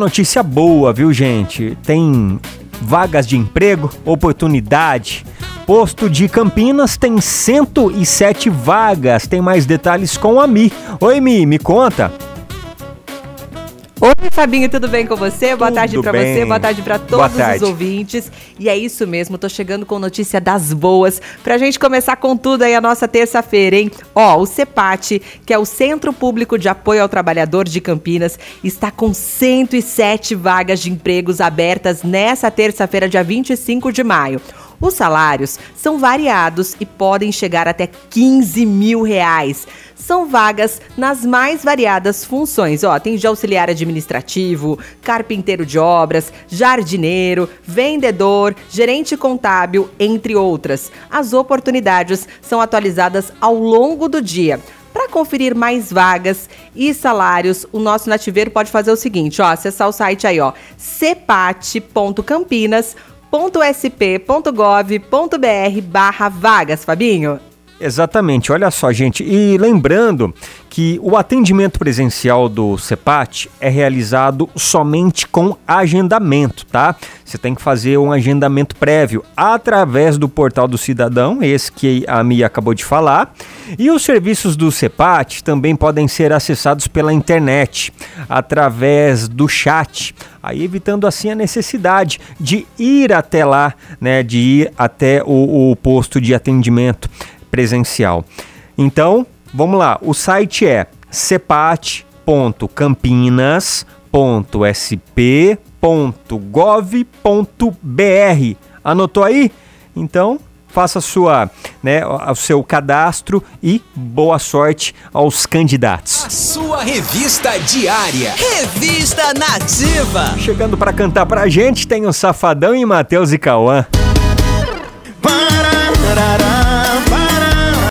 Notícia boa, viu, gente? Tem vagas de emprego, oportunidade. Posto de Campinas tem 107 vagas. Tem mais detalhes com a Mi. Oi, Mi, me conta. Oi, Fabinho, tudo bem com você? Boa tudo tarde para você, boa tarde para todos tarde. os ouvintes. E é isso mesmo, tô chegando com notícia das boas pra gente começar com tudo aí a nossa terça-feira, hein? Ó, o CEPAT, que é o Centro Público de Apoio ao Trabalhador de Campinas, está com 107 vagas de empregos abertas nessa terça-feira, dia 25 de maio. Os salários são variados e podem chegar até 15 mil reais. São vagas nas mais variadas funções. Ó, tem de auxiliar administrativo, carpinteiro de obras, jardineiro, vendedor, gerente contábil, entre outras. As oportunidades são atualizadas ao longo do dia. Para conferir mais vagas e salários, o nosso nativeiro pode fazer o seguinte, ó, acessar o site aí, ó, cepate.campinas.com sp.gov.br barra vagas, Fabinho. Exatamente, olha só, gente. E lembrando que o atendimento presencial do CEPAT é realizado somente com agendamento, tá? Você tem que fazer um agendamento prévio através do portal do cidadão, esse que a Mia acabou de falar. E os serviços do CEPAT também podem ser acessados pela internet, através do chat, aí evitando assim a necessidade de ir até lá, né, de ir até o, o posto de atendimento presencial. Então, vamos lá, o site é cepat.campinas.sp.gov.br. Anotou aí? Então, faça sua, né, o seu cadastro e boa sorte aos candidatos. A sua revista diária. Revista Nativa. Chegando para cantar pra gente tem o Safadão e Matheus e Cauã.